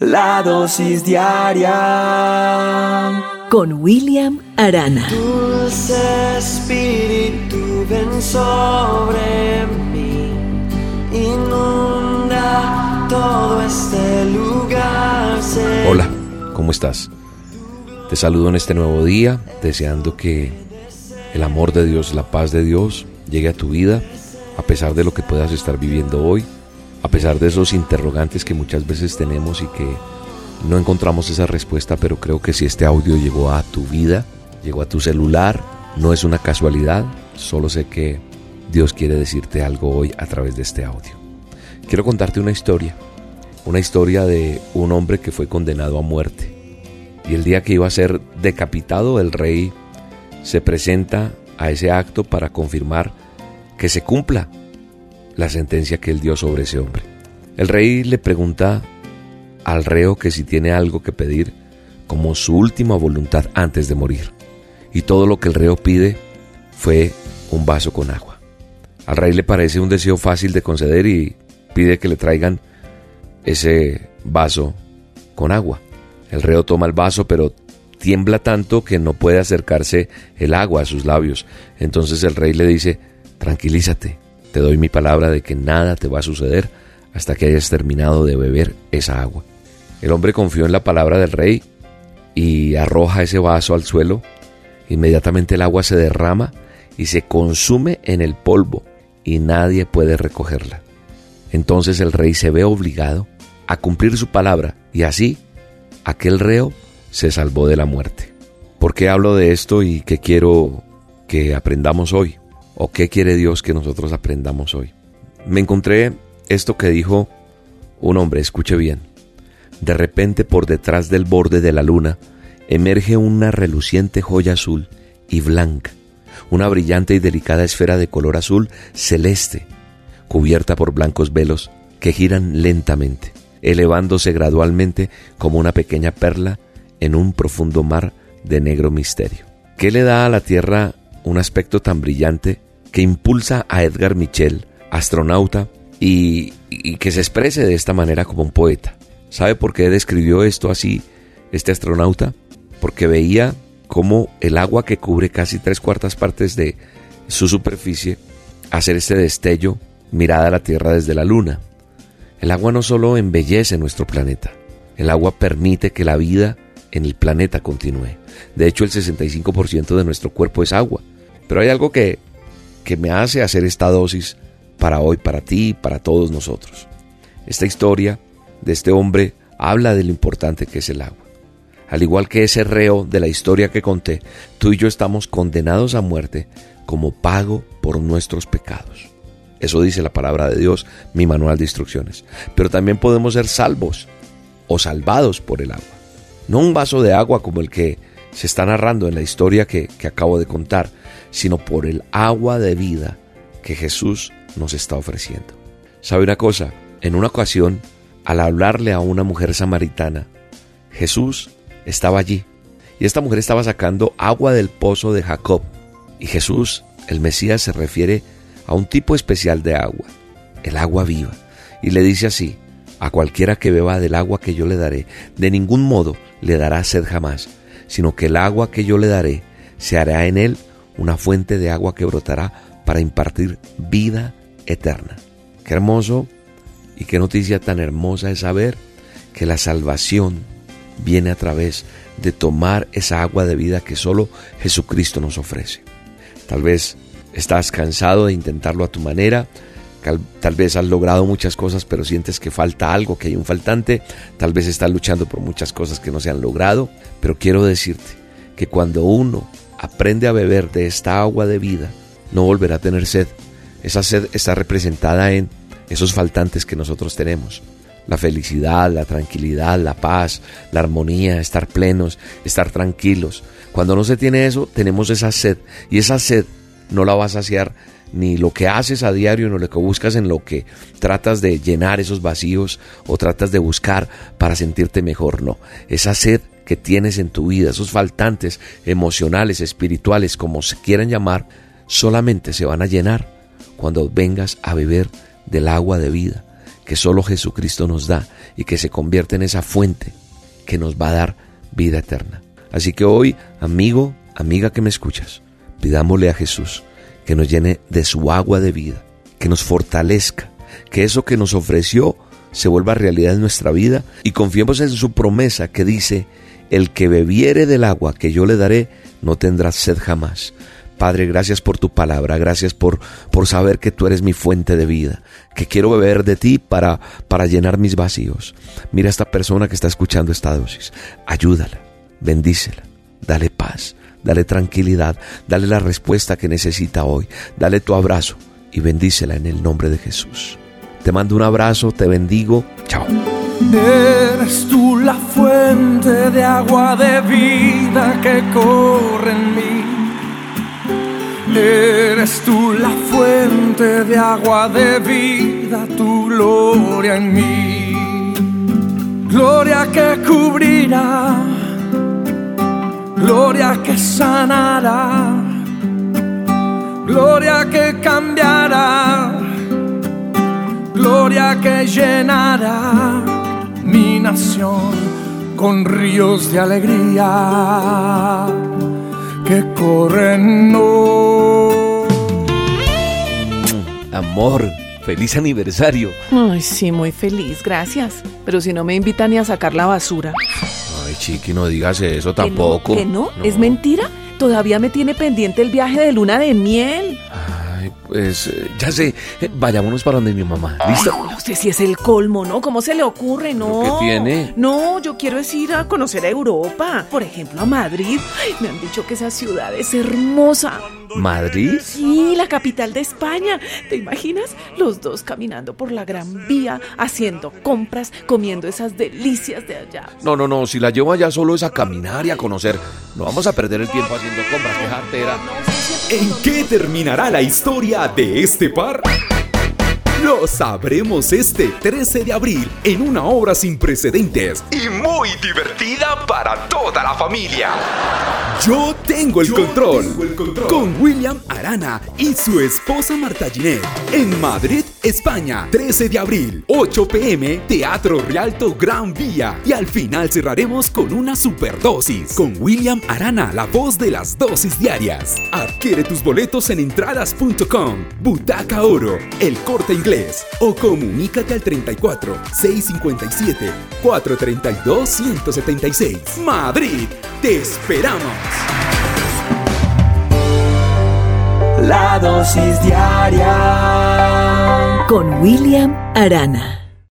La dosis diaria con William Arana. Dulce Espíritu, ven sobre mí, inunda todo este lugar. Hola, ¿cómo estás? Te saludo en este nuevo día, deseando que el amor de Dios, la paz de Dios llegue a tu vida, a pesar de lo que puedas estar viviendo hoy a pesar de esos interrogantes que muchas veces tenemos y que no encontramos esa respuesta, pero creo que si este audio llegó a tu vida, llegó a tu celular, no es una casualidad, solo sé que Dios quiere decirte algo hoy a través de este audio. Quiero contarte una historia, una historia de un hombre que fue condenado a muerte. Y el día que iba a ser decapitado, el rey se presenta a ese acto para confirmar que se cumpla la sentencia que él dio sobre ese hombre. El rey le pregunta al reo que si tiene algo que pedir como su última voluntad antes de morir. Y todo lo que el reo pide fue un vaso con agua. Al rey le parece un deseo fácil de conceder y pide que le traigan ese vaso con agua. El reo toma el vaso pero tiembla tanto que no puede acercarse el agua a sus labios. Entonces el rey le dice, tranquilízate, te doy mi palabra de que nada te va a suceder hasta que hayas terminado de beber esa agua. El hombre confió en la palabra del rey y arroja ese vaso al suelo. Inmediatamente el agua se derrama y se consume en el polvo y nadie puede recogerla. Entonces el rey se ve obligado a cumplir su palabra y así aquel reo se salvó de la muerte. ¿Por qué hablo de esto y qué quiero que aprendamos hoy? ¿O qué quiere Dios que nosotros aprendamos hoy? Me encontré esto que dijo un hombre, escuche bien. De repente por detrás del borde de la luna emerge una reluciente joya azul y blanca, una brillante y delicada esfera de color azul celeste, cubierta por blancos velos que giran lentamente, elevándose gradualmente como una pequeña perla en un profundo mar de negro misterio. ¿Qué le da a la Tierra un aspecto tan brillante que impulsa a Edgar Mitchell, astronauta, y, que se exprese de esta manera como un poeta. ¿Sabe por qué describió esto así este astronauta? Porque veía cómo el agua que cubre casi tres cuartas partes de su superficie hacer este destello mirada a la Tierra desde la Luna. El agua no solo embellece nuestro planeta, el agua permite que la vida en el planeta continúe. De hecho, el 65% de nuestro cuerpo es agua. Pero hay algo que que me hace hacer esta dosis para hoy, para ti y para todos nosotros. Esta historia de este hombre habla de lo importante que es el agua. Al igual que ese reo de la historia que conté, tú y yo estamos condenados a muerte como pago por nuestros pecados. Eso dice la palabra de Dios, mi manual de instrucciones. Pero también podemos ser salvos o salvados por el agua. No un vaso de agua como el que se está narrando en la historia que, acabo de contar, sino por el agua de vida que Jesús nos está ofreciendo. ¿Sabe una cosa? En una ocasión, al hablarle a una mujer samaritana, Jesús estaba allí y esta mujer estaba sacando agua del pozo de Jacob. Y Jesús, el Mesías, se refiere a un tipo especial de agua, el agua viva. Y le dice así, a cualquiera que beba del agua que yo le daré, de ningún modo le dará sed jamás, sino que el agua que yo le daré se hará en él una fuente de agua que brotará para impartir vida eterna. Qué hermoso y qué noticia tan hermosa es saber que la salvación viene a través de tomar esa agua de vida que solo Jesucristo nos ofrece. Tal vez estás cansado de intentarlo a tu manera, tal vez has logrado muchas cosas pero sientes que falta algo, que hay un faltante, tal vez estás luchando por muchas cosas que no se han logrado, pero quiero decirte que cuando uno aprende a beber de esta agua de vida, no volverá a tener sed. Esa sed está representada en esos faltantes que nosotros tenemos. La felicidad, la tranquilidad, la paz, la armonía, estar plenos, estar tranquilos. Cuando no se tiene eso, tenemos esa sed. Y esa sed no la va a saciar ni lo que haces a diario, ni lo que buscas en lo que tratas de llenar esos vacíos o tratas de buscar para sentirte mejor. No, esa sed que tienes en tu vida, esos faltantes emocionales, espirituales, como se quieran llamar, solamente se van a llenar cuando vengas a beber del agua de vida que solo Jesucristo nos da y que se convierte en esa fuente que nos va a dar vida eterna. Así que hoy, amigo, amiga que me escuchas, pidámosle a Jesús que nos llene de su agua de vida, que nos fortalezca, que eso que nos ofreció se vuelva realidad en nuestra vida y confiemos en su promesa que dice, el que bebiere del agua que yo le daré no tendrá sed jamás. Padre, gracias por tu palabra, gracias por, por saber que tú eres mi fuente de vida, que quiero beber de ti para, para llenar mis vacíos. Mira a esta persona que está escuchando esta dosis, ayúdala, bendícela, dale paz, dale tranquilidad, dale la respuesta que necesita hoy, dale tu abrazo y bendícela en el nombre de Jesús. Te mando un abrazo, te bendigo, chao. Eres tú la fuente de agua de vida que corre en mí. Eres tú la fuente de agua de vida, tu gloria en mí. Gloria que cubrirá, gloria que sanará, gloria que cambiará, gloria que llenará mi nación con ríos de alegría que corren hoy. Amor, feliz aniversario. Ay, sí, muy feliz, gracias. Pero si no me invitan ni a sacar la basura. Ay, chiqui, no digas eso tampoco. ¿Que no? ¿Es mentira? Todavía me tiene pendiente el viaje de luna de miel. Ay, pues eh, ya sé, Eh, vayámonos para donde mi mamá. ¿Listo? No sé si es el colmo, ¿no? ¿Cómo se le ocurre? No. ¿Pero qué tiene? No, yo quiero es ir a conocer a Europa. Por ejemplo, a Madrid. Ay, me han dicho que esa ciudad es hermosa. ¿Madrid? Sí, la capital de España. ¿Te imaginas? Los dos caminando por la Gran Vía, haciendo compras, comiendo esas delicias de allá. No, no, no, si la llevo allá solo es a caminar y a conocer. No vamos a perder el tiempo haciendo compras, qué jartera. ¿En qué terminará la historia de este par? Lo sabremos este 13 de abril en una obra sin precedentes y muy divertida para toda la familia. Yo tengo el, control, con William Arana y su esposa Marta Ginet en Madrid, España, 13 de abril, 8 pm, Teatro Rialto Gran Vía. Y al final cerraremos con una superdosis con William Arana, la voz de las dosis diarias. Adquiere tus boletos en entradas.com, Butaca Oro, El Corte Inglés o comunícate al 34 657 432 176. Madrid, te esperamos. La dosis diaria Con William Arana.